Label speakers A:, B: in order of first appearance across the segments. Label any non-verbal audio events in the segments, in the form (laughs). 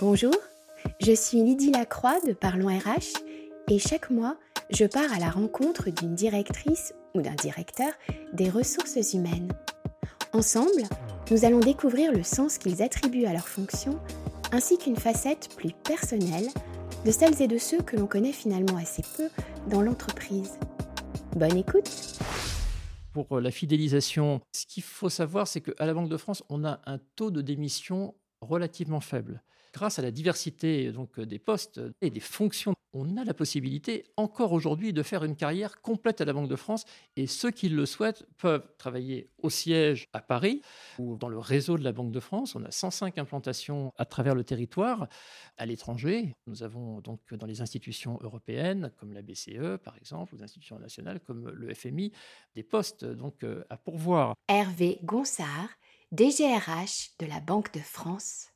A: Bonjour, je suis Lydie Lacroix de Parlons RH et chaque mois, je pars à la rencontre d'une directrice ou d'un directeur des ressources humaines. Ensemble, nous allons découvrir le sens qu'ils attribuent à leur fonction ainsi qu'une facette plus personnelle de celles et de ceux que l'on connaît finalement assez peu dans l'entreprise. Bonne écoute
B: Pour la fidélisation, ce qu'il faut savoir, c'est qu'à la Banque de France, on a un taux de démission relativement faible. Grâce à la diversité donc, des postes et des fonctions, on a la possibilité encore aujourd'hui de faire une carrière complète à la Banque de France et ceux qui le souhaitent peuvent travailler au siège à Paris ou dans le réseau de la Banque de France. On a 105 implantations à travers le territoire à l'étranger. Nous avons donc dans les institutions européennes comme la BCE par exemple, ou les institutions nationales comme le FMI, des postes donc euh, à pourvoir.
A: Hervé Gonsard, DGRH de la Banque de France.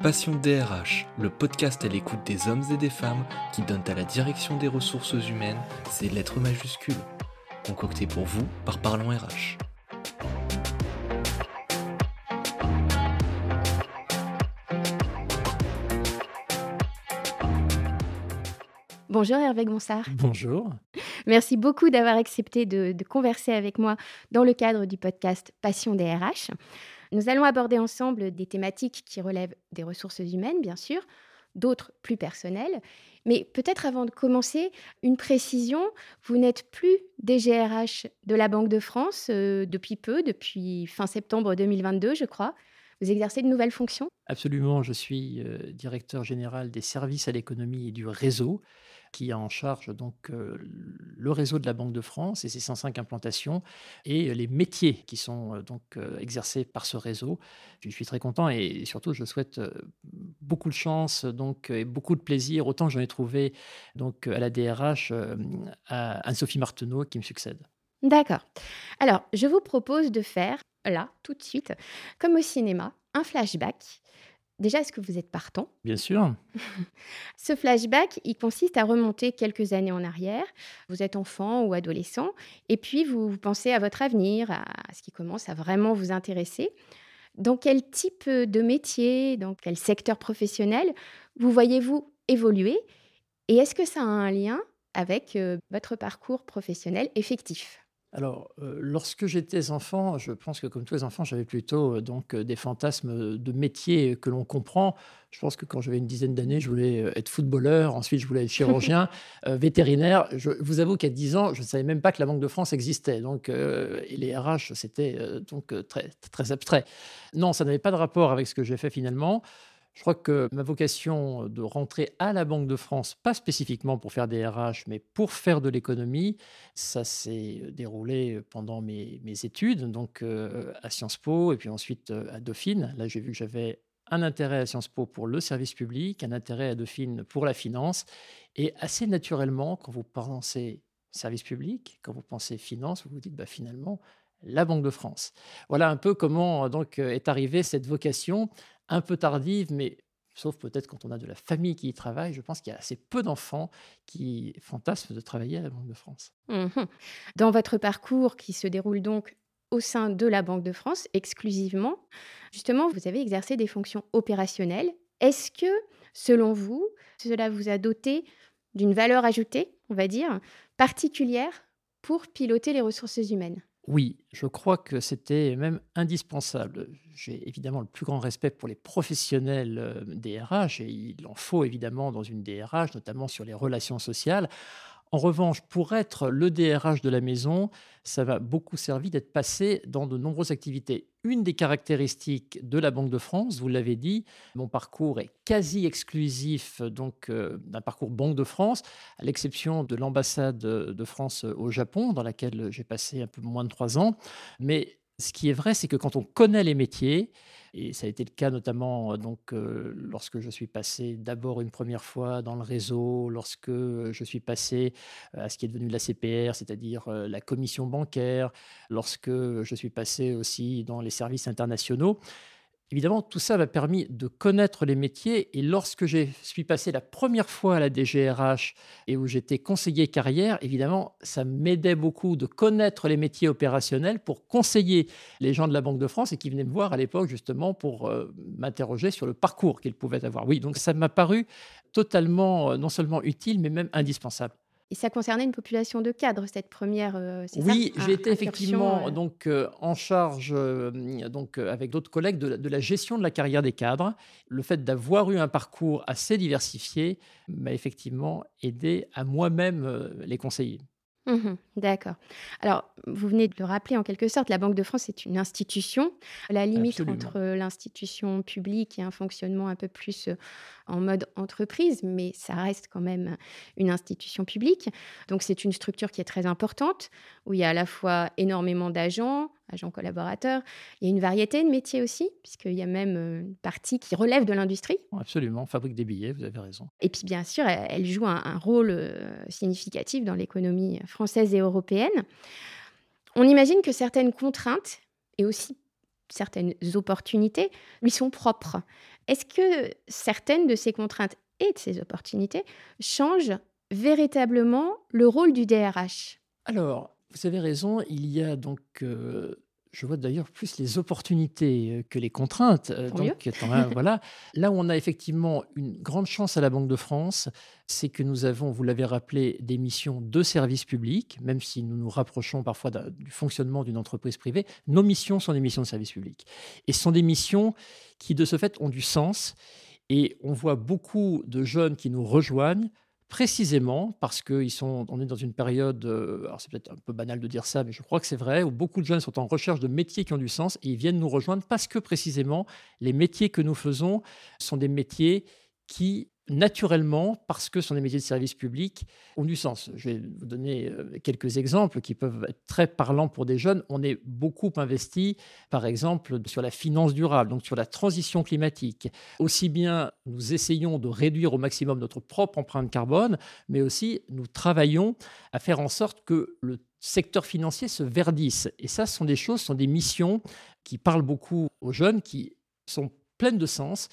C: Passion DRH, le podcast à l'écoute des hommes et des femmes qui donnent à la direction des ressources humaines ses lettres majuscules. Concocté pour vous par Parlons RH.
A: Bonjour Hervé Gonsard.
B: Bonjour.
A: Merci beaucoup d'avoir accepté de, de, converser avec moi dans le cadre du podcast Passion DRH. Nous allons aborder ensemble des thématiques qui relèvent des ressources humaines, bien sûr, d'autres plus personnelles. Mais peut-être avant de commencer, une précision, vous n'êtes plus DGRH de la Banque de France euh, depuis peu, depuis fin septembre 2022, je crois. Vous exercez de nouvelles fonctions?
B: Absolument, je suis euh, directeur général des services à l'économie et du réseau qui a en charge donc euh, le réseau de la Banque de France et ses 105 implantations et les métiers qui sont euh, donc euh, exercés par ce réseau. Je suis très content et surtout je souhaite beaucoup de chance donc et beaucoup de plaisir autant que j'en ai trouvé donc à la DRH à Anne-Sophie Marteneau qui me succède.
A: D'accord. Alors, je vous propose de faire là tout de suite comme au cinéma un flashback Déjà, est-ce que vous êtes partant?
B: Bien sûr. (laughs)
A: Ce flashback, il consiste à remonter quelques années en arrière. Vous êtes enfant ou adolescent, et puis vous, pensez à votre avenir, à ce qui commence à vraiment vous intéresser. Dans quel type de métier, dans quel secteur professionnel vous voyez-vous évoluer Et est-ce que ça a un lien avec euh, votre parcours professionnel effectif?
B: Alors, euh, lorsque j'étais enfant, je pense que comme tous les enfants, j'avais plutôt euh, donc euh, des fantasmes de métier que l'on comprend. Je pense que quand j'avais une dizaine d'années, je voulais être footballeur, ensuite je voulais être chirurgien, (laughs) vétérinaire. Je vous avoue qu'à 10 ans, je ne savais même pas que la Banque de France existait. Donc, et les RH, c'était donc très, très abstrait. Non, ça n'avait pas de rapport avec ce que j'ai fait finalement. Je crois que ma vocation de rentrer à la Banque de France, pas spécifiquement pour faire des RH, mais pour faire de l'économie, ça s'est déroulé pendant mes, études, donc euh, à Sciences Po et puis ensuite euh, à Dauphine. Là, j'ai vu que j'avais un intérêt à Sciences Po pour le service public, un intérêt à Dauphine pour la finance. Et assez naturellement, quand vous pensez service public, quand vous pensez finance, vous vous dites bah, finalement, la Banque de France. Voilà un peu comment donc est arrivée cette vocation un peu tardive, mais sauf peut-être quand on a de la famille qui y travaille, je pense qu'il y a assez peu d'enfants qui fantasment de travailler à la Banque de France.
A: Mmh Dans votre parcours qui se déroule donc au sein de la Banque de France exclusivement, justement, vous avez exercé des fonctions opérationnelles. Est-ce que, selon vous, cela vous a doté d'une valeur ajoutée, on va dire, particulière pour piloter les ressources humaines?
B: Oui, je crois que c'était même indispensable. J'ai évidemment le plus grand respect pour les professionnels euh, des RH, et il en faut évidemment dans une DRH, notamment sur les relations sociales. En revanche, pour être le DRH de la maison, ça va beaucoup servi d'être passé dans de nombreuses activités. Une des caractéristiques de la Banque de France, vous l'avez dit, mon parcours est quasi exclusif donc euh, d'un parcours Banque de France, à l'exception de l'ambassade de France au Japon, dans laquelle j'ai passé un peu moins de trois ans. Mais ce qui est vrai, c'est que quand on connaît les métiers, et ça a été le cas notamment donc, lorsque je suis passé d'abord une première fois dans le réseau, lorsque je suis passé à ce qui est devenu la CPR, c'est-à-dire la commission bancaire, lorsque je suis passé aussi dans les services internationaux. Évidemment, tout ça m'a permis de connaître les métiers et lorsque je suis passé la première fois à la DGRH et où j'étais conseiller carrière, évidemment, ça m'aidait beaucoup de connaître les métiers opérationnels pour conseiller les gens de la Banque de France et qui venaient me voir à l'époque justement pour euh, m'interroger sur le parcours qu'ils pouvaient avoir. Oui, donc ça m'a paru totalement, euh, non seulement utile, mais même indispensable.
A: Et ça concernait une population de cadres, cette première.
B: Euh, oui, j'ai été effectivement donc euh, en charge, euh, donc avec d'autres collègues, de de la, gestion de la carrière des cadres. Le fait d'avoir eu un parcours assez diversifié m'a effectivement aidé à moi-même les conseiller.
A: Mmh d'accord. Alors, vous venez de le rappeler en quelque sorte, la Banque de France est une institution. La limite entre l'institution publique et un fonctionnement un peu plus en mode entreprise, mais ça reste quand même une institution publique. Donc, c'est une structure qui est très importante, où il y a à la fois énormément d'agents, agents collaborateurs. Il y a une variété de métiers aussi, puisqu'il y a même euh, une partie qui relève de l'industrie.
B: Absolument, fabrique des billets, vous avez raison.
A: Et puis bien sûr, elle, joue un, rôle euh, significatif dans l'économie française et européenne. On imagine que certaines contraintes et aussi certaines opportunités lui sont propres. Est-ce que certaines de ces contraintes et de ces opportunités changent véritablement le rôle du DRH
B: Alors, vous avez raison, il y a donc, euh, je vois d'ailleurs plus les opportunités euh, que les contraintes. Euh, donc, voilà. Là où on a effectivement une grande chance à la Banque de France, c'est que nous avons, vous l'avez rappelé, des missions de service public, même si nous nous rapprochons parfois du fonctionnement d'une entreprise privée. Nos missions sont des missions de service public. Et ce sont des missions qui, de ce fait, ont du sens. Et on voit beaucoup de jeunes qui nous rejoignent précisément parce qu'on est dans une période, euh, alors c'est peut-être un peu banal de dire ça, mais je crois que c'est vrai, où beaucoup de jeunes sont en recherche de métiers qui ont du sens et ils viennent nous rejoindre parce que précisément les métiers que nous faisons sont des métiers qui naturellement, parce que ce sont des métiers de service public, ont du sens. Je vais vous donner euh, quelques exemples qui peuvent être très parlants pour des jeunes. On est beaucoup investi, par exemple, sur la finance durable, donc sur la transition climatique. Aussi bien, nous essayons de réduire au maximum notre propre empreinte carbone, mais aussi nous travaillons à faire en sorte que le secteur financier se verdisse. Et ça, ce sont des choses, ce sont des missions qui parlent beaucoup aux jeunes, qui sont pleines de sens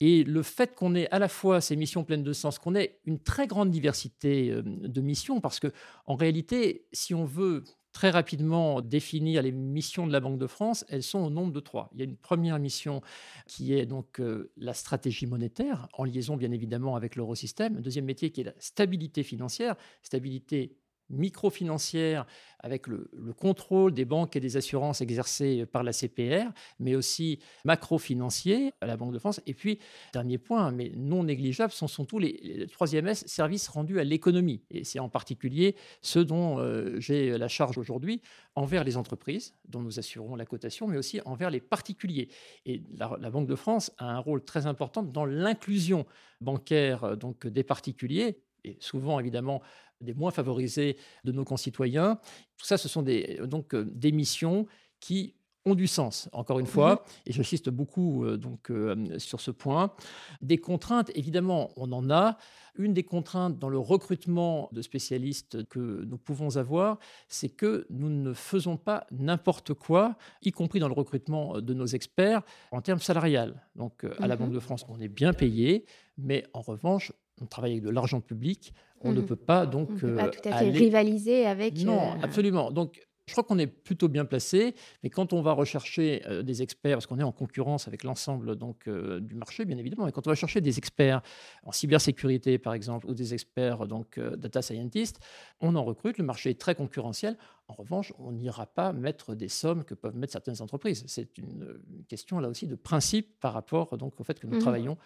B: et le fait qu'on ait à la fois ces missions pleines de sens, qu'on ait une très grande diversité euh, de missions, parce que en réalité, si on veut très rapidement définir les missions de la Banque de France, elles sont au nombre de trois. Il y a une première mission qui est donc euh, la stratégie monétaire, en liaison bien évidemment avec l'eurosystème. Un deuxième métier qui est la stabilité financière, stabilité microfinancière avec le, contrôle des banques et des assurances exercées par la CPR, mais aussi macro-financier à la Banque de France. Et puis, dernier point, mais non négligeable, ce sont tous les, troisième S, services rendus à l'économie. Et c'est en particulier ce dont euh, j'ai la charge aujourd'hui envers les entreprises, dont nous assurons la cotation, mais aussi envers les particuliers. Et la, la Banque de France a un rôle très important dans l'inclusion bancaire donc, des particuliers, et souvent évidemment des moins favorisés de nos concitoyens. Tout ça, ce sont des, donc, euh, des missions qui ont du sens, encore une fois, et j'insiste beaucoup euh, donc, euh, sur ce point. Des contraintes, évidemment, on en a. Une des contraintes dans le recrutement de spécialistes que nous pouvons avoir, c'est que nous ne faisons pas n'importe quoi, y compris dans le recrutement de nos experts, en termes salarial. Donc, à la mmh Banque de France, on est bien payé, mais en revanche, on travaille avec de l'argent public, on ne mmh. peut pas donc. On
A: peut pas euh, tout à fait rivaliser avec.
B: Non, euh, absolument. Donc, je crois qu'on est plutôt bien placé, mais quand on va rechercher euh, des experts, parce qu'on est en concurrence avec l'ensemble donc du marché, bien évidemment, mais quand on va chercher des experts en cybersécurité, par exemple, ou des experts donc data scientists, on en recrute. Le marché est très concurrentiel. En revanche, on n'ira pas mettre des sommes que peuvent mettre certaines entreprises. C'est une question là aussi de principe par rapport donc au fait que nous mmh travaillons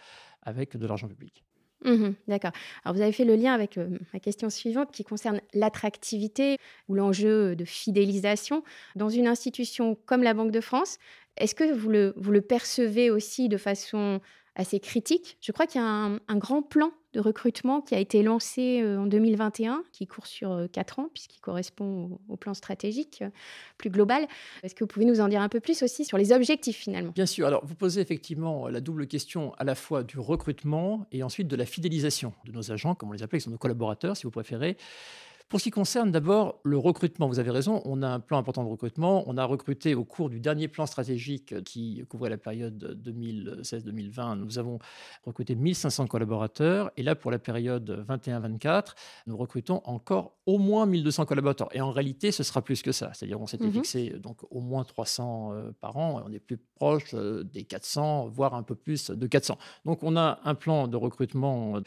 B: avec de l'argent public.
A: Mmh d'accord. Alors, vous avez fait le lien avec euh, ma question suivante qui concerne l'attractivité ou l'enjeu de fidélisation dans une institution comme la Banque de France. Est-ce que vous le, vous le percevez aussi de façon assez critique? Je crois qu'il y a un, grand plan de recrutement qui a été lancé euh, en 2021, qui court sur euh, quatre ans, puisqu'il correspond au, plan stratégique euh, plus global. Est-ce que vous pouvez nous en dire un peu plus aussi sur les objectifs finalement?
B: Bien sûr. Alors, vous posez effectivement la double question à la fois du recrutement et ensuite de la fidélisation de nos agents, comme on les appelle, qui sont nos collaborateurs, si vous préférez. Pour ce qui concerne d'abord le recrutement, vous avez raison, on a un plan important de recrutement. On a recruté au cours du dernier plan stratégique qui couvrait la période 2016-2020, nous avons recruté 1500 collaborateurs. Et là, pour la période 21-24, nous recrutons encore au moins 1200 collaborateurs. Et en réalité, ce sera plus que ça. C'est-à-dire on s'était mmh fixé donc au moins 300 euh, par an et on est plus proche euh, des 400, voire un peu plus de 400. Donc on a un plan de recrutement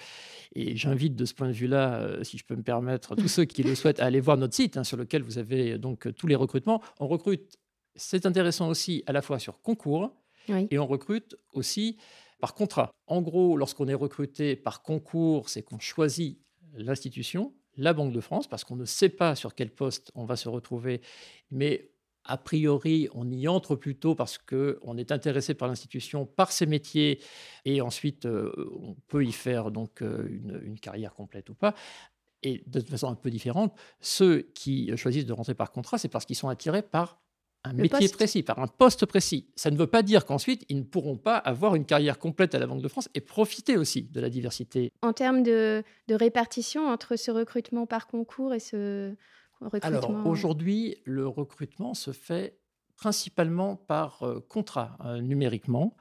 B: et j'invite de ce point de vue-là, euh, si je peux me permettre, tous (laughs) ceux qui le souhaitent à aller voir notre site hein, sur lequel vous avez donc tous les recrutements. On recrute, c'est intéressant aussi à la fois sur concours et on recrute aussi par contrat. En gros, lorsqu'on est recruté par concours, c'est qu'on choisit l'institution, la Banque de France, parce qu'on ne sait pas sur quel poste on va se retrouver, mais a priori, on y entre plutôt parce qu'on est intéressé par l'institution, par ses métiers, et ensuite, euh, on peut y faire donc euh, une, carrière complète ou pas. Et de façon un peu différente, ceux qui choisissent de rentrer par contrat, c'est parce qu'ils sont attirés par un métier précis, par un poste précis. Ça ne veut pas dire qu'ensuite, ils ne pourront pas avoir une carrière complète à la Banque de France et profiter aussi de la diversité.
A: En termes de, répartition entre ce recrutement par concours et ce recrutement
B: Alors aujourd'hui, le recrutement se fait principalement par euh, contrat euh, numériquement.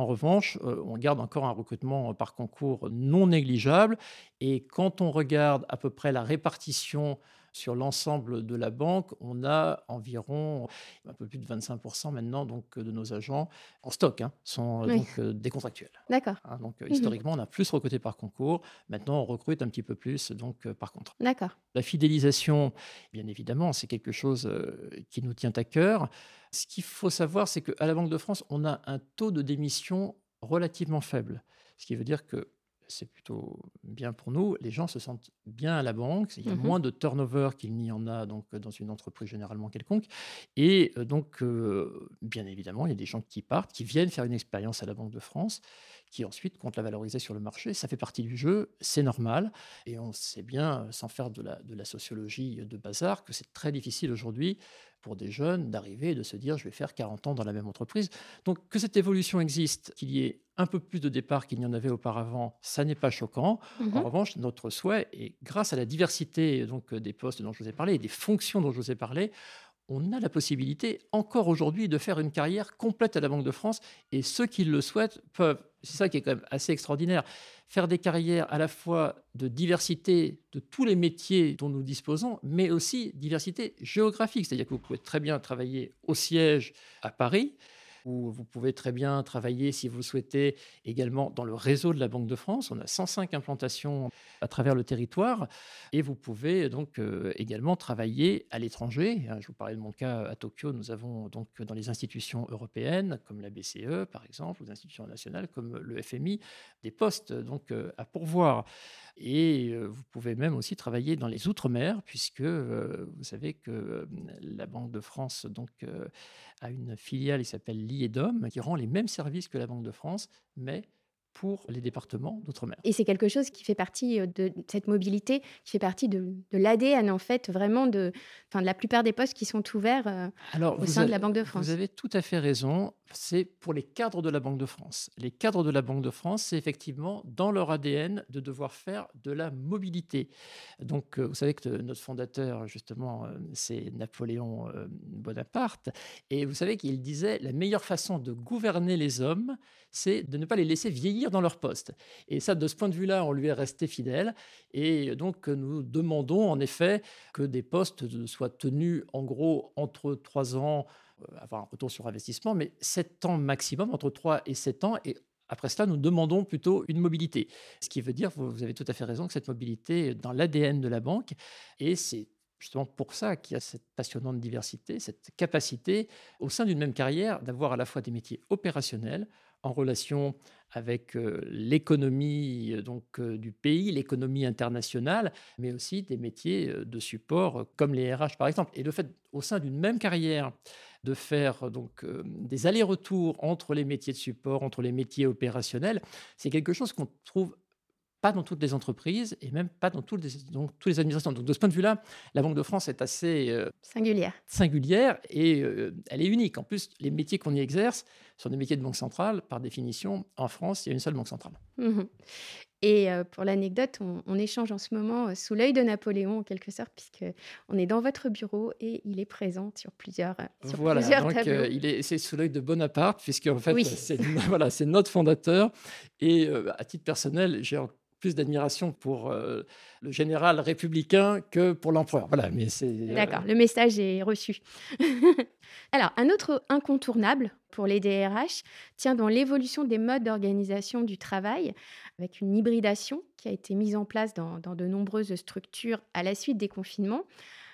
B: En revanche, euh, on garde encore un recrutement par concours non négligeable. Et quand on regarde à peu près la répartition sur l'ensemble de la banque, on a environ un peu plus de 25% maintenant donc, de nos agents en stock hein, sont donc, euh, des contractuels.
A: D'accord.
B: Hein, donc, mmh historiquement, on a plus recruté par concours. Maintenant, on recrute un petit peu plus donc, euh, par contrat.
A: D'accord.
B: La fidélisation, bien évidemment, c'est quelque chose euh, qui nous tient à cœur. Ce qu'il faut savoir, c'est qu'à la Banque de France, on a un taux de démission relativement faible. Ce qui veut dire que c'est plutôt bien pour nous. Les gens se sentent bien à la banque. Il y a mmh moins de turnover qu'il n'y en a donc dans une entreprise généralement quelconque. Et donc, bien évidemment, il y a des gens qui partent, qui viennent faire une expérience à la Banque de France, qui ensuite comptent la valoriser sur le marché. Ça fait partie du jeu, c'est normal. Et on sait bien, sans faire de la, de la sociologie de bazar, que c'est très difficile aujourd'hui pour des jeunes d'arriver et de se dire je vais faire 40 ans dans la même entreprise. Donc que cette évolution existe, qu'il y ait un peu plus de départs qu'il n'y en avait auparavant, ça n'est pas choquant. Mmh en revanche, notre souhait, et grâce à la diversité donc, des postes dont je vous ai parlé et des fonctions dont je vous ai parlé, on a la possibilité encore aujourd'hui de faire une carrière complète à la Banque de France. Et ceux qui le souhaitent peuvent, c'est ça qui est quand même assez extraordinaire, faire des carrières à la fois de diversité de tous les métiers dont nous disposons, mais aussi diversité géographique, c'est-à-dire que vous pouvez très bien travailler au siège à Paris, où vous pouvez très bien travailler, si vous le souhaitez, également dans le réseau de la Banque de France. On a 105 implantations à travers le territoire et vous pouvez donc euh, également travailler à l'étranger. Hein, je vous parlais de mon cas à Tokyo. Nous avons donc dans les institutions européennes, comme la BCE par exemple, ou les institutions nationales comme le FMI, des postes donc euh, à pourvoir. Et vous pouvez même aussi travailler dans les Outre-mer, puisque vous savez que la Banque de France donc, a une filiale qui s'appelle l'IEDOM, qui rend les mêmes services que la Banque de France, mais pour les départements d'outre-mer.
A: Et c'est quelque chose qui fait partie de cette mobilité, qui fait partie de, l'ADN en fait, vraiment de, enfin, de la plupart des postes qui sont ouverts euh, au sein de la Banque de France.
B: Vous avez tout à fait raison. C'est pour les cadres de la Banque de France. Les cadres de la Banque de France, c'est effectivement dans leur ADN de devoir faire de la mobilité. Donc, euh, vous savez que notre fondateur, justement, c'est Napoléon Bonaparte. Et vous savez qu'il disait la meilleure façon de gouverner les hommes, c'est de ne pas les laisser vieillir dans leur poste. Et ça, de ce point de vue-là, on lui est resté fidèle. Et donc, nous demandons en effet que des postes soient tenus en gros entre trois ans, euh, avoir un retour sur investissement, mais sept ans maximum, entre trois et sept ans. Et après cela, nous demandons plutôt une mobilité. Ce qui veut dire, vous avez tout à fait raison, que cette mobilité est dans l'ADN de la banque. Et c'est justement pour ça qu'il y a cette passionnante diversité, cette capacité au sein d'une même carrière d'avoir à la fois des métiers opérationnels en relation avec euh, l'économie euh, donc euh, du pays, l'économie internationale, mais aussi des métiers de support comme les RH par exemple. Et le fait au sein d'une même carrière de faire donc des allers-retours entre les métiers de support, entre les métiers opérationnels, c'est quelque chose qu'on trouve pas dans toutes les entreprises et même pas dans, toutes les, toutes les administrations. Donc de ce point de vue-là, la Banque de France est assez
A: euh, singulière.
B: singulière et euh, elle est unique. En plus, les métiers qu'on y exerce sont des métiers de banque centrale. Par définition, en France, il y a une seule banque centrale.
A: Mmh Et euh, pour l'anecdote, on, on échange en ce moment euh, sous l'œil de Napoléon, en quelque sorte, puisque on est dans votre bureau et il est présent sur plusieurs, euh, sur
B: Voilà,
A: plusieurs
B: donc
A: tableaux.
B: euh, il est, c'est sous l'œil de Bonaparte, puisque en fait,
A: Oui.
B: c'est, (laughs) voilà, c'est notre fondateur. Et euh, à titre personnel, j'ai plus d'admiration pour euh, le général républicain que pour l'empereur. Voilà, mais c'est. euh,
A: D'accord, le message est reçu. (laughs) Alors, un autre incontournable pour les DRH tient dans l'évolution des modes d'organisation du travail, avec une hybridation qui a été mise en place dans, dans de nombreuses structures à la suite des confinements.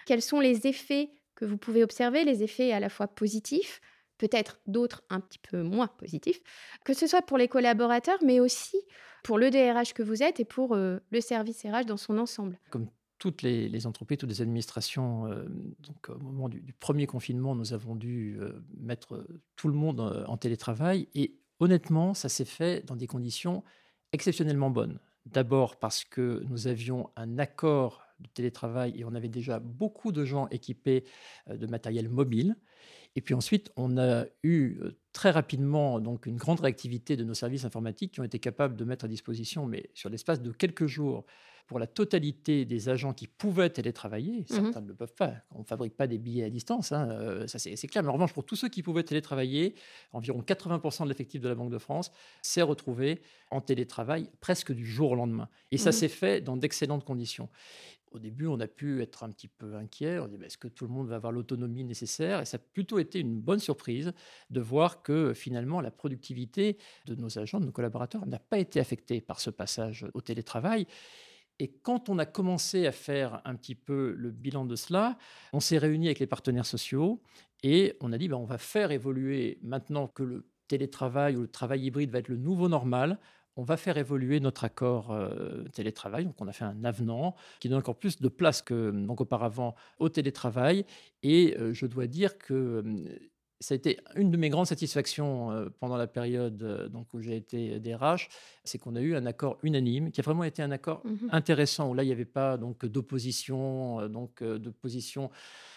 A: Quels sont les effets que vous pouvez observer, les effets à la fois positifs, peut-être d'autres un petit peu moins positifs, que ce soit pour les collaborateurs, mais aussi pour le DRH que vous êtes et pour euh, le service RH dans son ensemble
B: comme toutes les, entreprises, toutes les administrations, euh, donc au moment du, premier confinement, nous avons dû euh, mettre euh, tout le monde euh, en télétravail. Et honnêtement, ça s'est fait dans des conditions exceptionnellement bonnes. D'abord parce que nous avions un accord de télétravail et on avait déjà beaucoup de gens équipés euh, de matériel mobile. Et puis ensuite, on a eu euh, très rapidement donc une grande réactivité de nos services informatiques qui ont été capables de mettre à disposition, mais sur l'espace de quelques jours, pour la totalité des agents qui pouvaient télétravailler, certains ne le peuvent pas, on ne fabrique pas des billets à distance, hein, euh, ça c'est c'est clair, mais en revanche, pour tous ceux qui pouvaient télétravailler, environ 80% de l'effectif de la Banque de France s'est retrouvé en télétravail presque du jour au lendemain. Et ça
A: Mhm.
B: s'est fait dans d'excellentes conditions. Au début, on a pu être un petit peu inquiet. On dit, bah, est-ce que tout le monde va avoir l'autonomie nécessaire? Et ça a plutôt été une bonne surprise de voir que finalement, la productivité de nos agents, de nos collaborateurs, n'a pas été affectée par ce passage au télétravail. Et quand on a commencé à faire un petit peu le bilan de cela, on s'est réunis avec les partenaires sociaux et on a dit, bah, on va faire évoluer maintenant que le télétravail ou le travail hybride va être le nouveau normal. On va faire évoluer notre accord euh, télétravail. Donc, on a fait un avenant qui donne encore plus de place que donc auparavant au télétravail. Et euh, je dois dire que euh, ça a été une de mes grandes satisfactions euh, pendant la période euh, donc, où j'ai été DRH, c'est qu'on a eu un accord unanime qui a vraiment été un accord
A: Mhm.
B: intéressant où là il n'y avait pas donc d'opposition, euh, donc euh, de position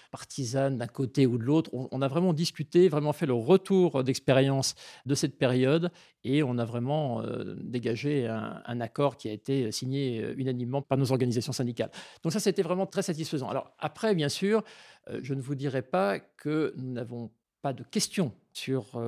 B: partisane d'un côté ou de l'autre. On, a vraiment discuté, vraiment fait le retour d'expérience de cette période et on a vraiment euh, dégagé un, accord qui a été signé euh, unanimement par nos organisations syndicales. Donc ça, c'était vraiment très satisfaisant. Alors après, bien sûr, euh, je ne vous dirai pas que nous n'avons pas de questions sur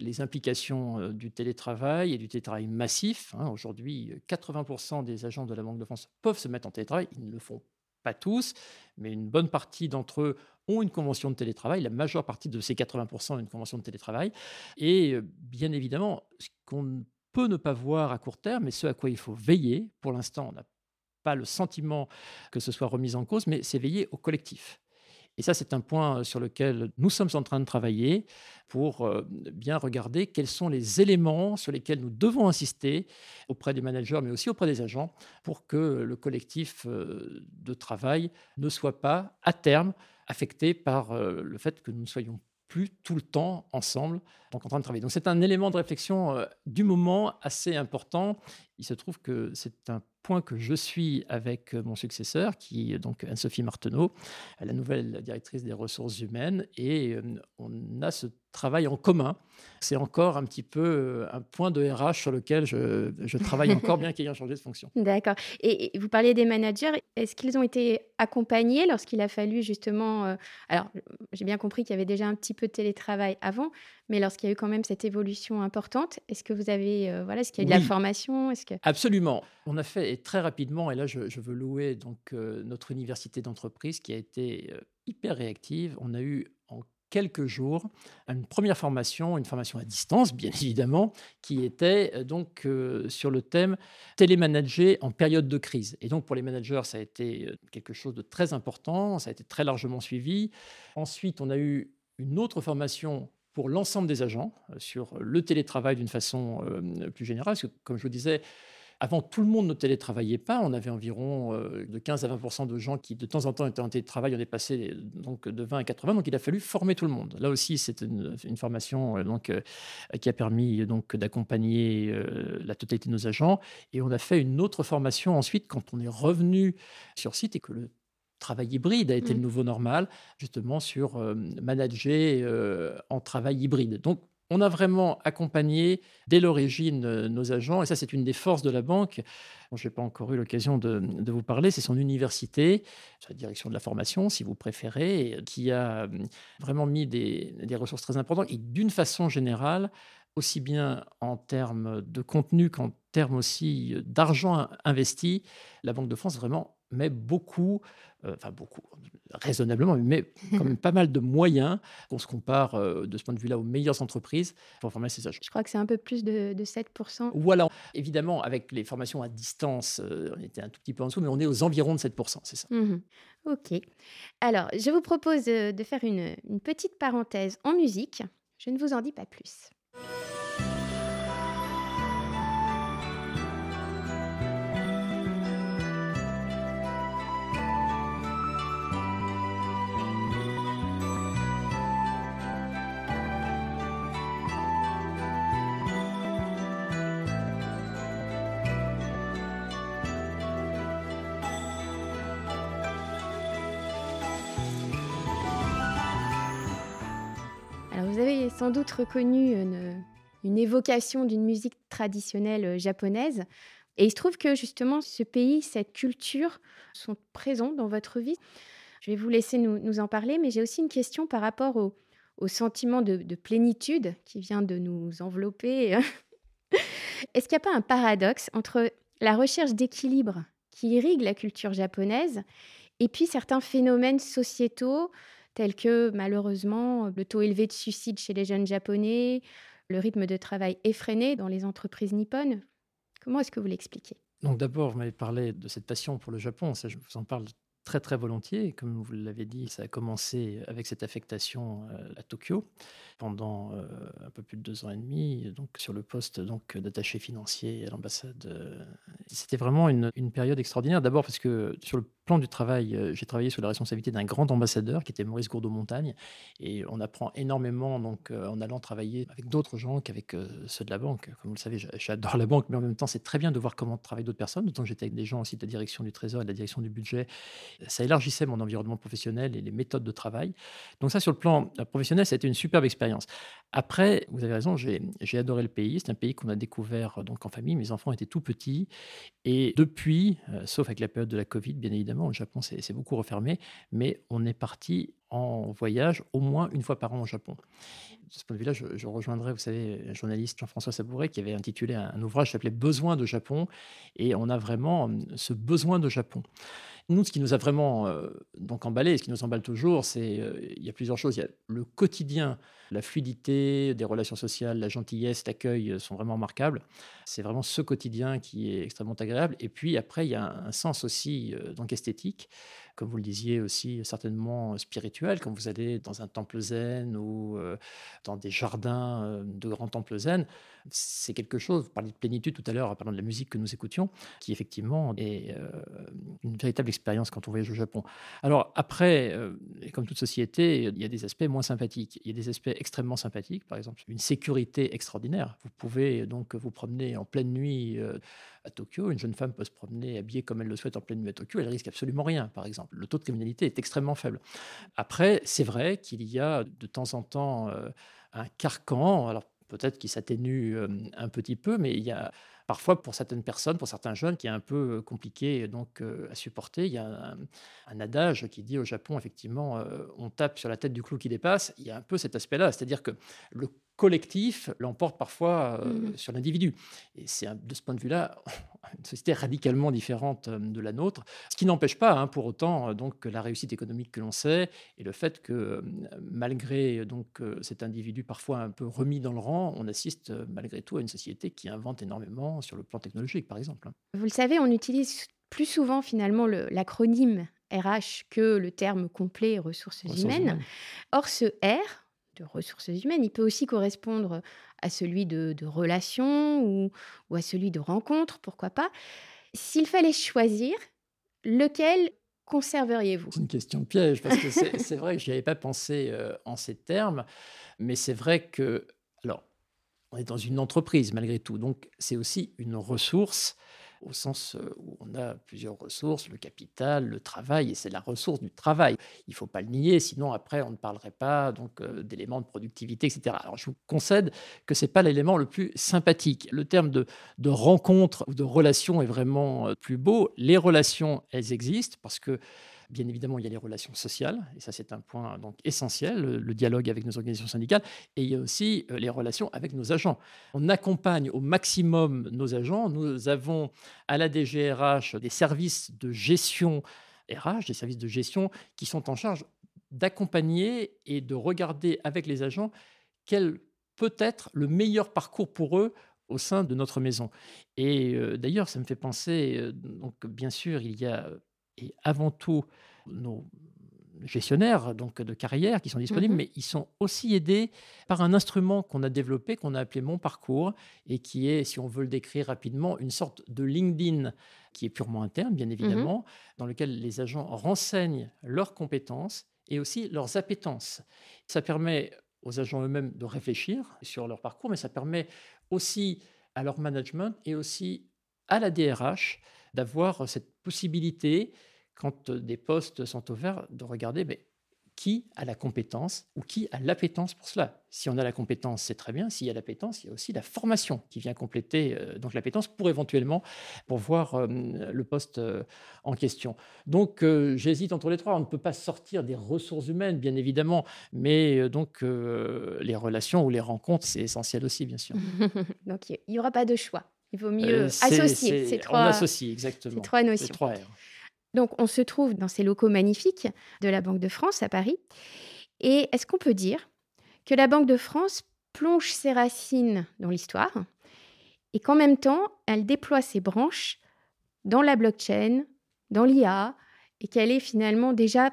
B: les implications du télétravail et du télétravail massif. hein. Aujourd'hui, 80% des agents de la Banque de France peuvent se mettre en télétravail. Ils ne le font pas tous, mais une bonne partie d'entre eux ont une convention de télétravail. La majeure partie de ces 80% ont une convention de télétravail. Et euh, bien évidemment, ce qu'on peut ne pas voir à court terme, et ce à quoi il faut veiller, pour l'instant, on n'a pas le sentiment que ce soit remis en cause, mais c'est veiller au collectif. Et ça, c'est un point sur lequel nous sommes en train de travailler pour euh, bien regarder quels sont les éléments sur lesquels nous devons insister auprès des managers, mais aussi auprès des agents, pour que le collectif euh, de travail ne soit pas, à terme, affecté par euh, le fait que nous ne soyons plus tout le temps ensemble, donc en train de travailler. Donc c'est un élément de réflexion euh, du moment assez important. Il se trouve que c'est un point que je suis avec euh, mon successeur, qui est donc Anne-Sophie Marteneau, la nouvelle directrice des ressources humaines, et euh, on a ce travail en commun. C'est encore un petit peu euh, un point de RH sur lequel je, je travaille encore, bien (laughs) qu'ayant changé de fonction.
A: D'accord. Et, et vous parliez des managers. Est-ce qu'ils ont été accompagnés lorsqu'il a fallu justement... euh, alors, j'ai bien compris qu'il y avait déjà un petit peu de télétravail avant, mais lorsqu'il y a eu quand même cette évolution importante, est-ce que vous avez... euh, voilà, est-ce qu'il y a eu de la formation Est-ce que...
B: Absolument. On a fait et très rapidement, et là je, je veux louer donc euh, notre université d'entreprise qui a été euh, hyper réactive. On a eu en quelques jours une première formation, une formation à distance bien (laughs) évidemment, qui était donc euh, sur le thème télémanager en période de crise. Et donc pour les managers, ça a été quelque chose de très important, ça a été très largement suivi. Ensuite, on a eu une autre formation pour l'ensemble des agents euh, sur le télétravail d'une façon euh, plus générale. Parce que, comme je vous disais, avant, tout le monde ne télétravaillait pas. On avait environ euh, de 15 à 20 de gens qui, de temps en temps, étaient en télétravail. On est passé donc, de 20 à 80. Donc, il a fallu former tout le monde. Là aussi, c'est une, une formation donc, qui a permis donc, d'accompagner la totalité de nos agents. Et on a fait une autre formation ensuite quand on est revenu sur site et que le travail hybride a été le nouveau normal, justement sur euh, manager euh, en travail hybride. Donc, on a vraiment accompagné dès l'origine euh, nos agents, et ça c'est une des forces de la banque. je n'ai pas encore eu l'occasion de, vous parler, c'est son université, sa direction de la formation, si vous préférez, qui a vraiment mis des, des ressources très importantes. Et d'une façon générale, aussi bien en termes de contenu qu'en termes aussi d'argent investi, la Banque de France vraiment met beaucoup, euh, enfin beaucoup, raisonnablement, mais quand même pas mal de moyens. On se compare euh, de ce point de vue-là aux meilleures entreprises pour former ces agents.
A: Je crois que c'est un peu plus de, 7%.
B: Voilà. Évidemment, avec les formations à distance, euh, on était un tout petit peu en dessous, mais on est aux environs de 7%, c'est ça.
A: Mmh ok. Alors, je vous propose de faire une petite parenthèse en musique. Je ne vous en dis pas plus. Sans doute reconnu une, évocation d'une musique traditionnelle euh, japonaise. Et il se trouve que justement, ce pays, cette culture sont présents dans votre vie. Je vais vous laisser nous, en parler, mais j'ai aussi une question par rapport au, sentiment de, plénitude qui vient de nous envelopper. (laughs) Est-ce qu'il n'y a pas un paradoxe entre la recherche d'équilibre qui irrigue la culture japonaise et puis certains phénomènes sociétaux tels que malheureusement le taux élevé de suicide chez les jeunes japonais, le rythme de travail effréné dans les entreprises nippones. Comment est-ce que vous l'expliquez?
B: Donc d'abord, vous m'avez parlé de cette passion pour le Japon, ça je vous en parle très très volontiers. Comme vous l'avez dit, ça a commencé avec cette affectation euh, à Tokyo pendant euh, un peu plus de deux ans et demi, donc sur le poste donc d'attaché financier à l'ambassade. C'était vraiment une, une, période extraordinaire. D'abord parce que sur le plan du travail, j'ai travaillé sous la responsabilité d'un grand ambassadeur qui était Maurice Gourdeau-Montagne, et on apprend énormément donc en allant travailler avec d'autres gens qu'avec ceux de la banque. Comme vous le savez, j'adore la banque, mais en même temps, c'est très bien de voir comment travaillent d'autres personnes. D'autant que j'étais avec des gens aussi de la direction du Trésor et de la direction du budget ça élargissait mon environnement professionnel et les méthodes de travail. Donc ça, sur le plan euh, professionnel, ça a été une superbe expérience. Après, vous avez raison, j'ai adoré le pays. C'est un pays qu'on a découvert euh, donc en famille. Mes enfants étaient tout petits. Et depuis, euh, sauf avec la période de la Covid, bien évidemment, le Japon s'est beaucoup refermé, mais on est parti en voyage au moins une fois par an au Japon. De ce point de vue-là, je, rejoindrai, vous savez, le journaliste Jean-François Sabouret qui avait intitulé un, un ouvrage qui s'appelait Besoin de Japon. Et on a vraiment ce besoin de Japon. Nous, ce qui nous a vraiment euh, donc emballé, ce qui nous emballe toujours, c'est euh, il y a plusieurs choses. Il y a le quotidien, la fluidité des relations sociales, la gentillesse, l'accueil euh, sont vraiment remarquables. C'est vraiment ce quotidien qui est extrêmement agréable. Et puis après, il y a un, sens aussi donc esthétique, comme vous le disiez aussi certainement spirituel, quand vous allez dans un temple zen ou dans des jardins de grands temples zen c'est quelque chose, vous parliez de plénitude tout à l'heure en parlant de la musique que nous écoutions, qui effectivement est euh, une véritable expérience quand on voyage au Japon. Alors après, euh, comme toute société, il y a des aspects moins sympathiques. Il y a des aspects extrêmement sympathiques, par exemple une sécurité extraordinaire. Vous pouvez donc vous promener en pleine nuit euh, à Tokyo. Une jeune femme peut se promener habillée comme elle le souhaite en pleine nuit à Tokyo. Elle risque absolument rien, par exemple. Le taux de criminalité est extrêmement faible. Après, c'est vrai qu'il y a de temps en temps un carcan. Alors peut-être qu'il s'atténue un petit peu, mais il y a parfois pour certaines personnes, pour certains jeunes, qui est un peu compliqué donc à supporter. Il y a un, adage qui dit au Japon, effectivement, on tape sur la tête du clou qui dépasse. Il y a un peu cet aspect-là, c'est-à-dire que le collectif l'emporte parfois euh, mmh sur l'individu. Et c'est de ce point de vue-là (laughs) une société radicalement différente euh, de la nôtre, ce qui n'empêche pas hein, pour autant euh, donc la réussite économique que l'on sait et le fait que malgré donc cet individu parfois un peu remis dans le rang, on assiste malgré tout à une société qui invente énormément sur le plan technologique, par exemple. Hein.
A: Vous le savez, on utilise plus souvent finalement l'acronyme RH que le terme complet ressources, humaines. Or, ce R, de ressources humaines, il peut aussi correspondre à celui de, relations ou, à celui de rencontres, pourquoi pas. S'il fallait choisir, lequel conserveriez-vous?
B: C'est une question piège, parce que c'est vrai que je n'y avais pas pensé euh, en ces termes, mais c'est vrai que, alors, on est dans une entreprise malgré tout, donc c'est aussi une ressource au sens euh, où on a plusieurs ressources, le capital, le travail, et c'est la ressource du travail. Il ne faut pas le nier, sinon après on ne parlerait pas donc euh, d'éléments de productivité, etc. Alors je vous concède que ce n'est pas l'élément le plus sympathique. Le terme de, de rencontre ou de relation est vraiment euh, plus beau. Les relations, elles existent parce que Bien évidemment, il y a les relations sociales, et ça c'est un point donc essentiel, le, dialogue avec nos organisations syndicales, et il y a aussi euh, les relations avec nos agents. On accompagne au maximum nos agents. Nous avons à la DGRH des services de gestion RH, des services de gestion qui sont en charge d'accompagner et de regarder avec les agents quel peut être le meilleur parcours pour eux au sein de notre maison. Et euh, d'ailleurs, ça me fait penser, euh, donc bien sûr, il y a et avant tout nos gestionnaires donc de carrière qui sont disponibles, mmh mais ils sont aussi aidés par un instrument qu'on a développé, qu'on a appelé Mon Parcours, et qui est, si on veut le décrire rapidement, une sorte de LinkedIn qui est purement interne, bien mmh évidemment, dans lequel les agents renseignent leurs compétences et aussi leurs appétences. Ça permet aux agents eux-mêmes de réfléchir sur leur parcours, mais ça permet aussi à leur management et aussi à la DRH d'avoir cette possibilité, quand des postes sont ouverts, de regarder mais, qui a la compétence ou qui a l'appétence pour cela. Si on a la compétence, c'est très bien. S'il y a l'appétence, il y a aussi la formation qui vient compléter euh, l'appétence pour éventuellement pour voir euh, le poste euh, en question. Donc j'hésite entre les trois. On ne peut pas sortir des ressources humaines, bien évidemment, mais donc les relations ou les rencontres, c'est essentiel aussi, bien sûr. (laughs)
A: donc il n'y aura pas de choix. Il vaut mieux euh, associer ces trois,
B: on associe, exactement,
A: trois notions. Donc, on se trouve dans ces locaux magnifiques de la Banque de France à Paris. Et est-ce qu'on peut dire que la Banque de France plonge ses racines dans l'histoire et qu'en même temps, elle déploie ses branches dans la blockchain, dans l'IA, et qu'elle est finalement déjà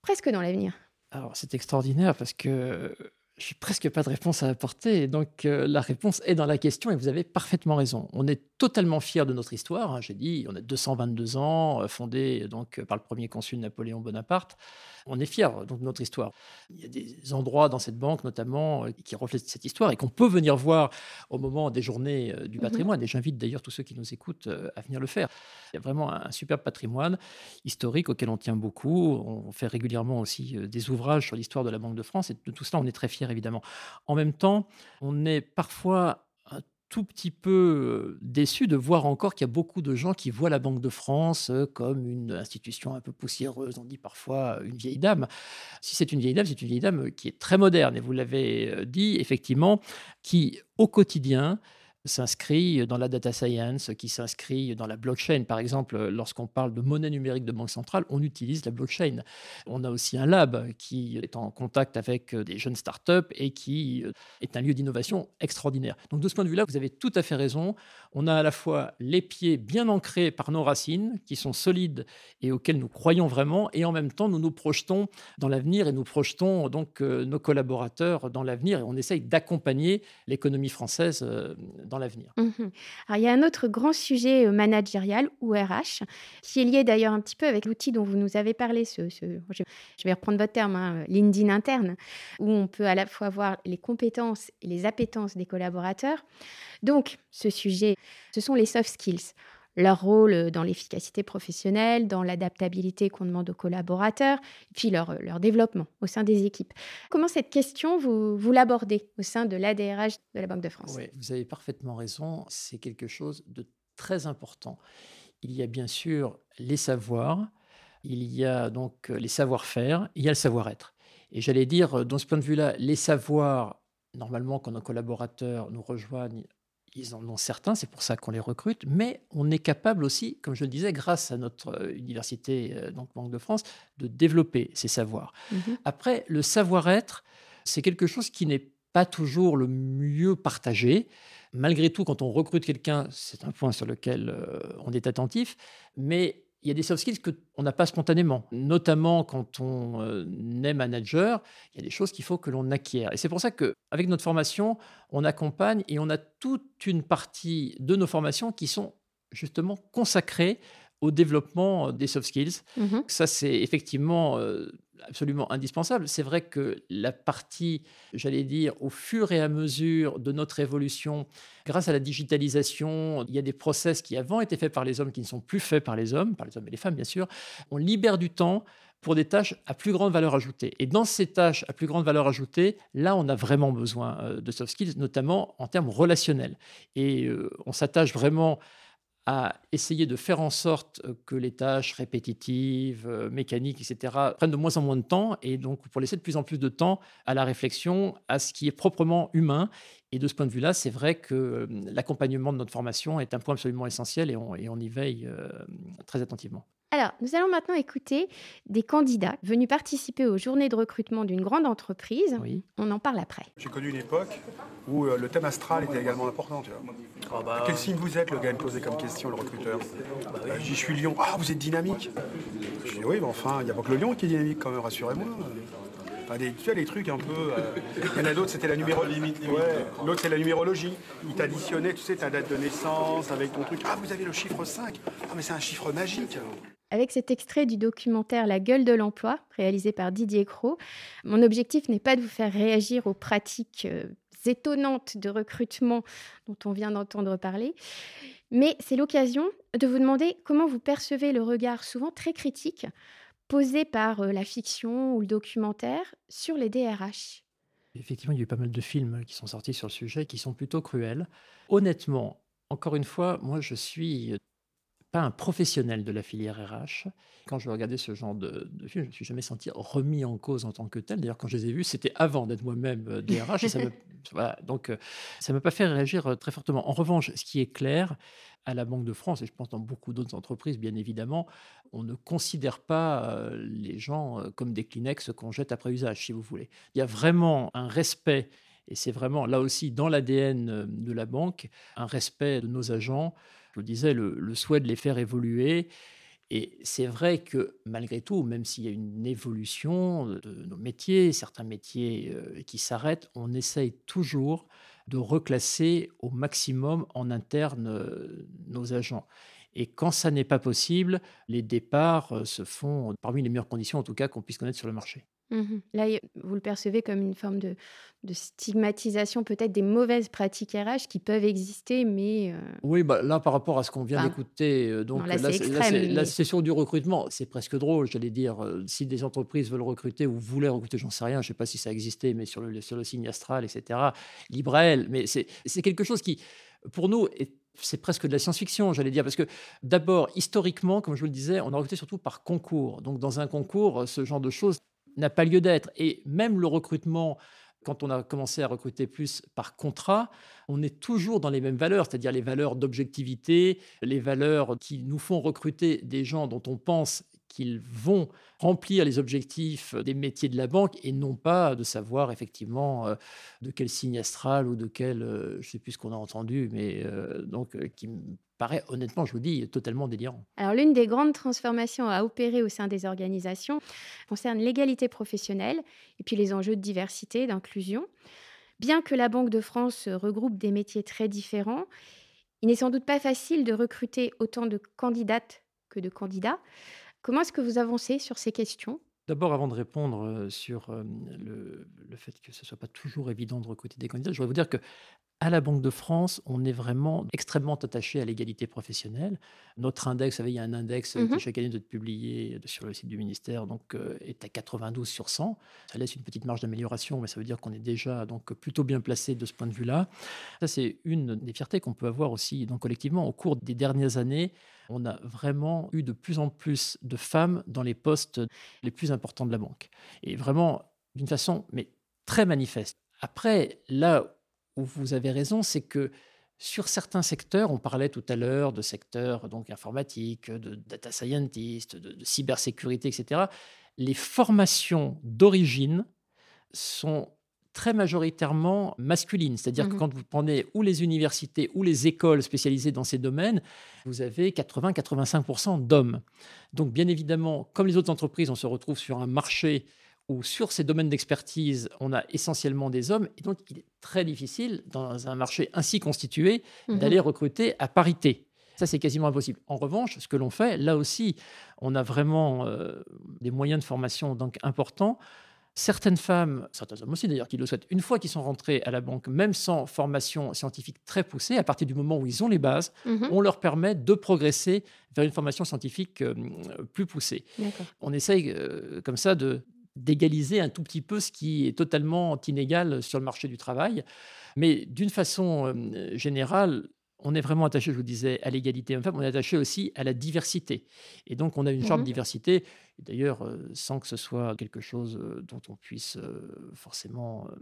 A: presque dans l'avenir?
B: Alors, c'est extraordinaire parce que je n'ai presque pas de réponse à apporter. Donc, euh, la réponse est dans la question et vous avez parfaitement raison. On est totalement fiers de notre histoire. Hein. J'ai dit, on a 222 ans, euh, fondé donc par le premier consul Napoléon Bonaparte. On est fiers donc, de notre histoire. Il y a des endroits dans cette banque, notamment, euh, qui reflètent cette histoire et qu'on peut venir voir au moment des journées du mmh patrimoine. Et j'invite d'ailleurs tous ceux qui nous écoutent à venir le faire. Il y a vraiment un superbe patrimoine historique auquel on tient beaucoup. On fait régulièrement aussi des ouvrages sur l'histoire de la Banque de France et de tout cela, on est très fiers, évidemment. En même temps, on est parfois tout petit peu déçu de voir encore qu'il y a beaucoup de gens qui voient la Banque de France comme une institution un peu poussiéreuse. On dit parfois une vieille dame. Si c'est une vieille dame, c'est une vieille dame qui est très moderne. Et vous l'avez dit, effectivement, qui au quotidien s'inscrit dans la data science, qui s'inscrit dans la blockchain. Par exemple, lorsqu'on parle de monnaie numérique de banque centrale, on utilise la blockchain. On a aussi un lab qui est en contact avec des jeunes startups et qui est un lieu d'innovation extraordinaire. Donc de ce point de vue-là, vous avez tout à fait raison. On a à la fois les pieds bien ancrés par nos racines, qui sont solides et auxquels nous croyons vraiment, et en même temps, nous nous projetons dans l'avenir et nous projetons donc euh, nos collaborateurs dans l'avenir et on essaye d'accompagner l'économie française l'avenir.
A: Mmh Alors, il y a un autre grand sujet euh, managérial ou RH qui est lié d'ailleurs un petit peu avec l'outil dont vous nous avez parlé, je, vais reprendre votre terme, hein, LinkedIn interne, où on peut à la fois voir les compétences et les appétences des collaborateurs. Donc, ce sujet, ce sont les soft skills leur rôle dans l'efficacité professionnelle, dans l'adaptabilité qu'on demande aux collaborateurs, puis leur, leur développement au sein des équipes. Comment cette question, vous, vous l'abordez au sein de l'ADRH de la Banque de France?
B: Oui, vous avez parfaitement raison, c'est quelque chose de très important. Il y a bien sûr les savoirs, il y a donc les savoir-faire, il y a le savoir-être. Et j'allais dire, dans ce point de vue-là, les savoirs, normalement, quand nos collaborateurs nous rejoignent ils en ont certains, c'est pour ça qu'on les recrute, mais on est capable aussi, comme je le disais, grâce à notre euh, université, euh, donc Banque de France, de développer ces savoirs. Mmh Après, le savoir-être, c'est quelque chose qui n'est pas toujours le mieux partagé. Malgré tout, quand on recrute quelqu'un, c'est un point sur lequel euh, on est attentif, mais il y a des soft skills qu'on n'a pas spontanément, notamment quand on euh, est manager, il y a des choses qu'il faut que l'on acquiert. Et c'est pour ça qu'avec notre formation, on accompagne et on a toute une partie de nos formations qui sont justement consacrées au développement des soft skills. Mmh Ça, c'est effectivement euh, absolument indispensable. C'est vrai que la partie, j'allais dire, au fur et à mesure de notre évolution, grâce à la digitalisation, il y a des process qui avant étaient faits par les hommes qui ne sont plus faits par les hommes, par les hommes et les femmes bien sûr. On libère du temps pour des tâches à plus grande valeur ajoutée. Et dans ces tâches à plus grande valeur ajoutée, là, on a vraiment besoin euh, de soft skills, notamment en termes relationnels. Et euh, on s'attache vraiment à essayer de faire en sorte euh, que les tâches répétitives, mécaniques, etc., prennent de moins en moins de temps, et donc pour laisser de plus en plus de temps à la réflexion, à ce qui est proprement humain. Et de ce point de vue-là, c'est vrai que l'accompagnement de notre formation est un point absolument essentiel, et on y veille très attentivement.
A: Alors, nous allons maintenant écouter des candidats venus participer aux journées de recrutement d'une grande entreprise.
B: Oui.
A: On en parle après.
D: J'ai connu une époque où euh, le thème astral était également important. Tu vois.
E: Ah bah,
D: Quel signe vous êtes, le gars me posait comme question, le recruteur Euh, Je dis, je suis lion. Ah, vous êtes dynamique Je dis, oui, mais enfin, il n'y a pas que le lion qui est dynamique, quand même, rassurez-moi. Enfin, des, tu vois, les trucs un peu. euh, Il y en a d'autres, c'était la numérologie. Ouais, l'autre, c'est la numérologie. Il t'additionnait, tu sais, ta date de naissance avec ton truc. Ah, vous avez le chiffre 5. Ah, mais c'est un chiffre magique.
A: Avec cet extrait du documentaire La gueule de l'emploi, réalisé par Didier Cros, mon objectif n'est pas de vous faire réagir aux pratiques euh, étonnantes de recrutement dont on vient d'entendre parler, mais c'est l'occasion de vous demander comment vous percevez le regard souvent très critique posé par euh, la fiction ou le documentaire sur les DRH.
B: Effectivement, il y a eu pas mal de films qui sont sortis sur le sujet qui sont plutôt cruels. Honnêtement, encore une fois, moi je suis pas un professionnel de la filière RH. Quand je regardais ce genre de, de film, je ne me suis jamais senti remis en cause en tant que tel. D'ailleurs, quand je les ai vus, c'était avant d'être moi-même euh, DRH. et ça me, (laughs) voilà, donc, euh, ça ne m'a pas fait réagir euh, très fortement. En revanche, ce qui est clair, à la Banque de France, et je pense dans beaucoup d'autres entreprises, bien évidemment, on ne considère pas euh, les gens euh, comme des Kleenex qu'on jette après usage, si vous voulez. Il y a vraiment un respect, et c'est vraiment là aussi dans l'ADN euh, de la banque, un respect de nos agents. Je vous disais, le, le souhait de les faire évoluer. Et c'est vrai que malgré tout, même s'il y a une évolution de nos métiers, certains métiers euh, qui s'arrêtent, on essaye toujours de reclasser au maximum en interne euh, nos agents. Et quand ça n'est pas possible, les départs euh, se font parmi les meilleures conditions, en tout cas, qu'on puisse connaître sur le marché.
A: Mhm. Là, vous le percevez comme une forme de, de stigmatisation peut-être des mauvaises pratiques RH qui peuvent exister, mais euh,
B: Oui, bah, là, par rapport à ce qu'on vient
A: Enfin,
B: d'écouter, donc
A: non, là,
B: là, là, la session du recrutement, c'est presque drôle, j'allais dire. euh, Si des entreprises veulent recruter ou voulaient recruter, j'en sais rien, je ne sais pas si ça existait, mais sur le, sur le signe astral, etc., libre à elle. Mais c'est c'est quelque chose qui, pour nous, est c'est presque de la science-fiction, j'allais dire, parce que d'abord, historiquement, comme je vous le disais, on a recruté surtout par concours. Donc, dans un concours, ce genre de choses n'a pas lieu d'être. Et même le recrutement, quand on a commencé à recruter plus par contrat, on est toujours dans les mêmes valeurs, c'est-à-dire les valeurs d'objectivité, les valeurs qui nous font recruter des gens dont on pense qu'ils vont remplir les objectifs des métiers de la banque et non pas de savoir effectivement euh, de quel signe astral ou de quel, euh, je ne sais plus ce qu'on a entendu, mais euh, donc qui me paraît honnêtement, je vous dis, totalement délirant.
A: Alors, l'une des grandes transformations à opérer au sein des organisations concerne l'égalité professionnelle et puis les enjeux de diversité d'inclusion. Bien que la Banque de France regroupe des métiers très différents, il n'est sans doute pas facile de recruter autant de candidates que de candidats. Comment est-ce que vous avancez sur ces questions?
B: D'abord, avant de répondre euh, sur euh, le, fait que ce ne soit pas toujours évident de recruter des candidats, je voudrais vous dire que à la Banque de France, on est vraiment extrêmement attaché à l'égalité professionnelle. Notre index, vous savez, il y a un index qui chaque année doit être publié sur le site du ministère, donc euh, est à 92 sur 100. Ça laisse une petite marge d'amélioration, mais ça veut dire qu'on est déjà donc plutôt bien placé de ce point de vue-là. Ça, c'est une des fiertés qu'on peut avoir aussi donc, collectivement. Au cours des dernières années, on a vraiment eu de plus en plus de femmes dans les postes les plus importants de la banque. Et vraiment, d'une façon mais très manifeste. Après, là où vous avez raison, c'est que sur certains secteurs, on parlait tout à l'heure de secteurs donc informatiques, de data scientist, de, de cybersécurité, etc. Les formations d'origine sont très majoritairement masculines. C'est-à-dire que
A: Mhm.
B: quand vous prenez ou les universités ou les écoles spécialisées dans ces domaines, vous avez 80-85% d'hommes. Donc bien évidemment, comme les autres entreprises, on se retrouve sur un marché où sur ces domaines d'expertise, on a essentiellement des hommes. Et donc il est très difficile, dans un marché ainsi constitué,
A: Mhm.
B: d'aller recruter à parité. Ça, c'est quasiment impossible. En revanche, ce que l'on fait, là aussi, on a vraiment euh, des moyens de formation donc importants. Certaines femmes, certains hommes aussi d'ailleurs, qui le souhaitent, une fois qu'ils sont rentrés à la banque, même sans formation scientifique très poussée, à partir du moment où ils ont les bases,
A: Mhm.
B: on leur permet de progresser vers une formation scientifique euh, plus poussée. On essaye euh, comme ça de d'égaliser un tout petit peu ce qui est totalement inégal sur le marché du travail. Mais d'une façon euh, générale, on est vraiment attaché, je vous disais, à l'égalité homme-femme, on est attaché aussi à la diversité. Et donc, on a une charte
A: Mhm.
B: de diversité, d'ailleurs, euh, sans que ce soit quelque chose euh, dont on puisse forcément... euh,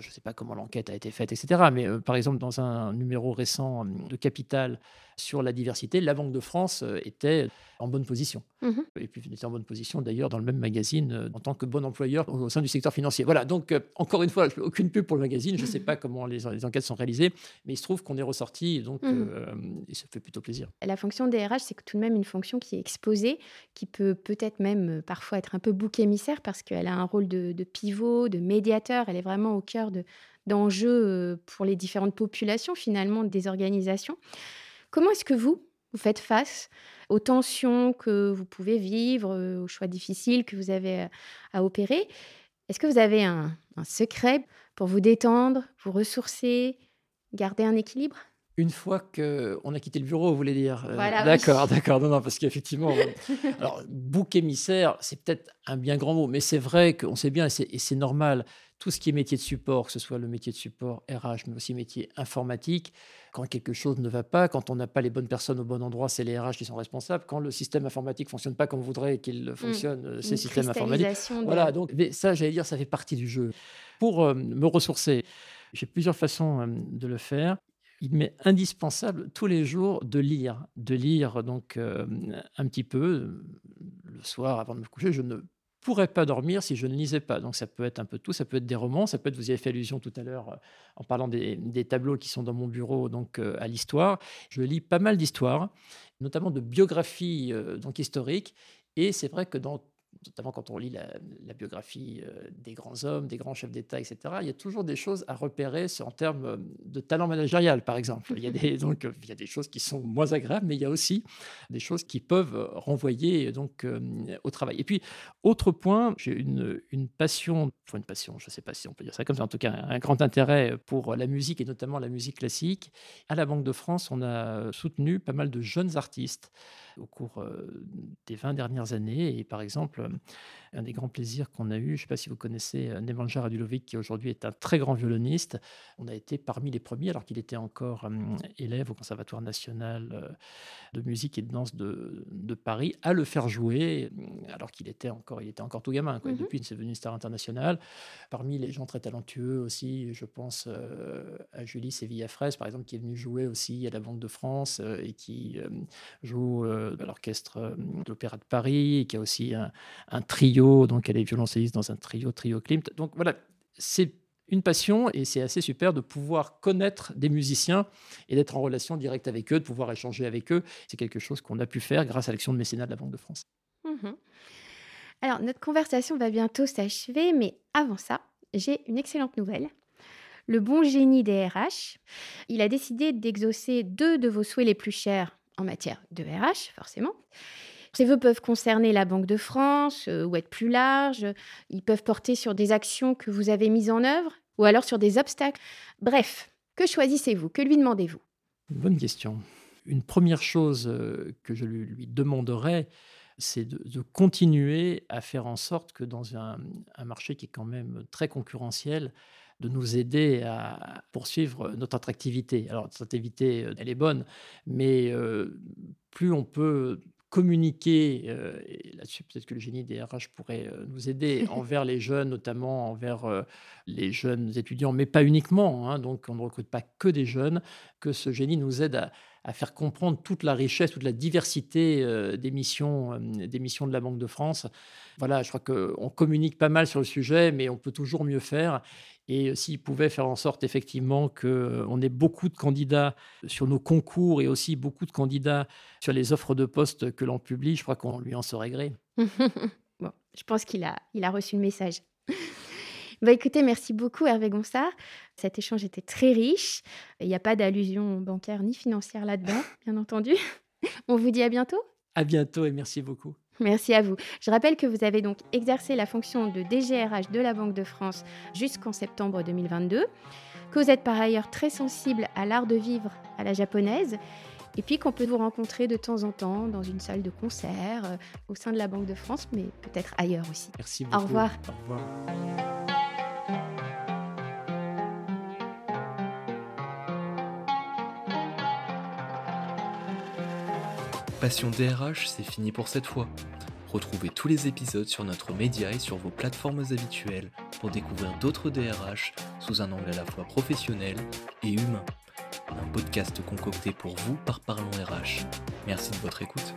B: je ne sais pas comment l'enquête a été faite, etc. Mais euh, par exemple, dans un numéro récent de Capital sur la diversité, la Banque de France euh, était en bonne position.
A: Mhm.
B: Et puis, il était en bonne position d'ailleurs dans le même magazine euh, en tant que bon employeur au, sein du secteur financier. Voilà, donc euh, encore une fois, je fais (laughs) aucune pub pour le magazine, je ne sais pas comment les, les enquêtes sont réalisées, mais il se trouve qu'on est ressorti, donc
A: Mhm.
B: euh, et ça fait plutôt plaisir.
A: La fonction DRH, c'est tout de même une fonction qui est exposée, qui peut peut-être même parfois être un peu bouc émissaire parce qu'elle a un rôle de, de pivot, de médiateur. Elle est vraiment au cœur de- d'enjeux pour les différentes populations finalement des organisations. Comment est-ce que vous, vous faites face aux tensions que vous pouvez vivre, euh, aux choix difficiles que vous avez euh, à opérer? Est-ce que vous avez un, un secret pour vous détendre, vous ressourcer, garder un équilibre?
B: Une fois qu'on a quitté le bureau, vous voulez dire Euh,
A: oui.
B: D'accord, d'accord. Non, non, parce qu'effectivement, (laughs) alors, bouc émissaire, c'est peut-être un bien grand mot, mais c'est vrai qu'on sait bien, et c'est- normal, tout ce qui est métier de support, que ce soit le métier de support RH, mais aussi métier informatique, quand quelque chose ne va pas, quand on n'a pas les bonnes personnes au bon endroit, c'est les RH qui sont responsables. Quand le système informatique fonctionne pas comme on voudrait qu'il fonctionne, euh, ces systèmes informatiques,
A: de-
B: voilà, donc mais ça, j'allais dire, ça fait partie du jeu. Pour euh, me ressourcer, j'ai plusieurs façons de le faire. Il m'est indispensable tous les jours de lire, de lire donc euh, un petit peu le soir avant de me coucher. Je ne pourrais pas dormir si je ne lisais pas. Donc ça peut être un peu tout, ça peut être des romans, ça peut être, vous y avez fait allusion tout à l'heure euh, en parlant des, des tableaux qui sont dans mon bureau donc euh, à l'histoire. Je lis pas mal d'histoires, notamment de biographies euh, donc historiques. Et c'est vrai que dans notamment quand on lit la, biographie euh, des grands hommes, des grands chefs d'État, etc., il y a toujours des choses à repérer en termes euh, de talent managérial, par exemple. Il y, a des, (laughs) donc, il y a des choses qui sont moins agréables, mais il y a aussi des choses qui peuvent renvoyer donc, euh, au travail. Et puis, autre point, j'ai une, une passion, enfin une passion, je ne sais pas si on peut dire ça comme ça, en tout cas un grand intérêt pour la musique et notamment la musique classique. À la Banque de France, on a soutenu pas mal de jeunes artistes au cours des 20 dernières années. Et par exemple, euh, un des grands plaisirs qu'on a eu, je ne sais pas si vous connaissez euh, Nemanja Radulovic, qui aujourd'hui est un très grand violoniste. On a été parmi les premiers, alors qu'il était encore euh, élève au Conservatoire national euh, de musique et de danse de, de Paris, à le faire jouer, alors qu'il était encore, il était encore tout gamin. Quoi. Et
A: Mhm.
B: Depuis, c'est devenu une star internationale. Parmi les gens très talentueux aussi, je pense à Julie Sévilla-Fraise, par exemple, qui est venue jouer aussi à la Banque de France et qui joue à l'orchestre de l'Opéra de Paris, et qui a aussi un, un trio, donc elle est violoncelliste dans un trio, trio Klimt. Donc voilà, c'est une passion et c'est assez super de pouvoir connaître des musiciens et d'être en relation directe avec eux, de pouvoir échanger avec eux. C'est quelque chose qu'on a pu faire grâce à l'action de mécénat de la Banque de France.
A: Mhm. Alors, notre conversation va bientôt s'achever, mais avant ça, j'ai une excellente nouvelle. Le bon génie des RH, il a décidé d'exaucer deux de vos souhaits les plus chers en matière de RH, forcément. Ces vœux peuvent concerner la Banque de France euh, ou être plus larges. Ils peuvent porter sur des actions que vous avez mises en œuvre ou alors sur des obstacles. Bref, que choisissez-vous? Que lui demandez-vous?
B: Bonne question. Une première chose euh, que je lui, demanderais, c'est de, continuer à faire en sorte que dans un, marché qui est quand même très concurrentiel, de nous aider à poursuivre notre attractivité. Alors, notre attractivité, euh, elle est bonne, mais plus on peut communiquer, euh, et là-dessus peut-être que le génie des RH pourrait euh, nous aider (laughs) envers les jeunes, notamment envers euh, les jeunes étudiants, mais pas uniquement, hein, donc on ne recrute pas que des jeunes, que ce génie nous aide à, à faire comprendre toute la richesse, toute la diversité des, missions, des missions de la Banque de France. Voilà, je crois qu'on communique pas mal sur le sujet, mais on peut toujours mieux faire. Et s'il pouvait faire en sorte effectivement qu'on ait beaucoup de candidats sur nos concours et aussi beaucoup de candidats sur les offres de poste que l'on publie, je crois qu'on lui en serait gré. (laughs)
A: bon, je pense qu'il a, il a reçu le message. Bah écoutez, merci beaucoup Hervé Gonsard. Cet échange était très riche. Il n'y a pas d'allusion bancaire ni financière là-dedans, bien entendu. (laughs) On vous dit à bientôt.
B: À bientôt et merci beaucoup.
A: Merci à vous. Je rappelle que vous avez donc exercé la fonction de DGRH de la Banque de France jusqu'en septembre 2022, que vous êtes par ailleurs très sensible à l'art de vivre à la japonaise, et puis qu'on peut vous rencontrer de temps en temps dans une salle de concert, euh, au sein de la Banque de France, mais peut-être ailleurs aussi.
B: Merci beaucoup.
A: Au revoir.
B: Au revoir.
C: Passion DRH, c'est fini pour cette fois. Retrouvez tous les épisodes sur notre média et sur vos plateformes habituelles pour découvrir d'autres DRH sous un angle à la fois professionnel et humain. Un podcast concocté pour vous par Parlons RH. Merci de votre écoute.